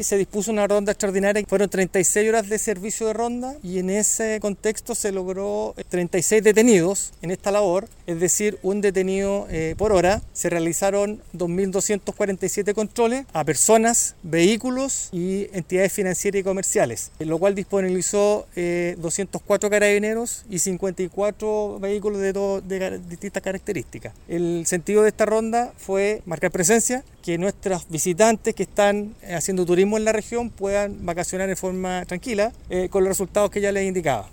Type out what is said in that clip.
Se dispuso una ronda extraordinaria, fueron 36 horas de servicio de ronda y en ese contexto se logró 36 detenidos en esta labor, es decir, un detenido eh, por hora. Se realizaron 2.247 controles a personas, vehículos y entidades financieras y comerciales, lo cual disponibilizó eh, 204 carabineros y 54 vehículos de, de distintas características. El sentido de esta ronda fue marcar presencia, que nuestros visitantes que están haciendo turismo en la región puedan vacacionar en forma tranquila eh, con los resultados que ya les indicaba.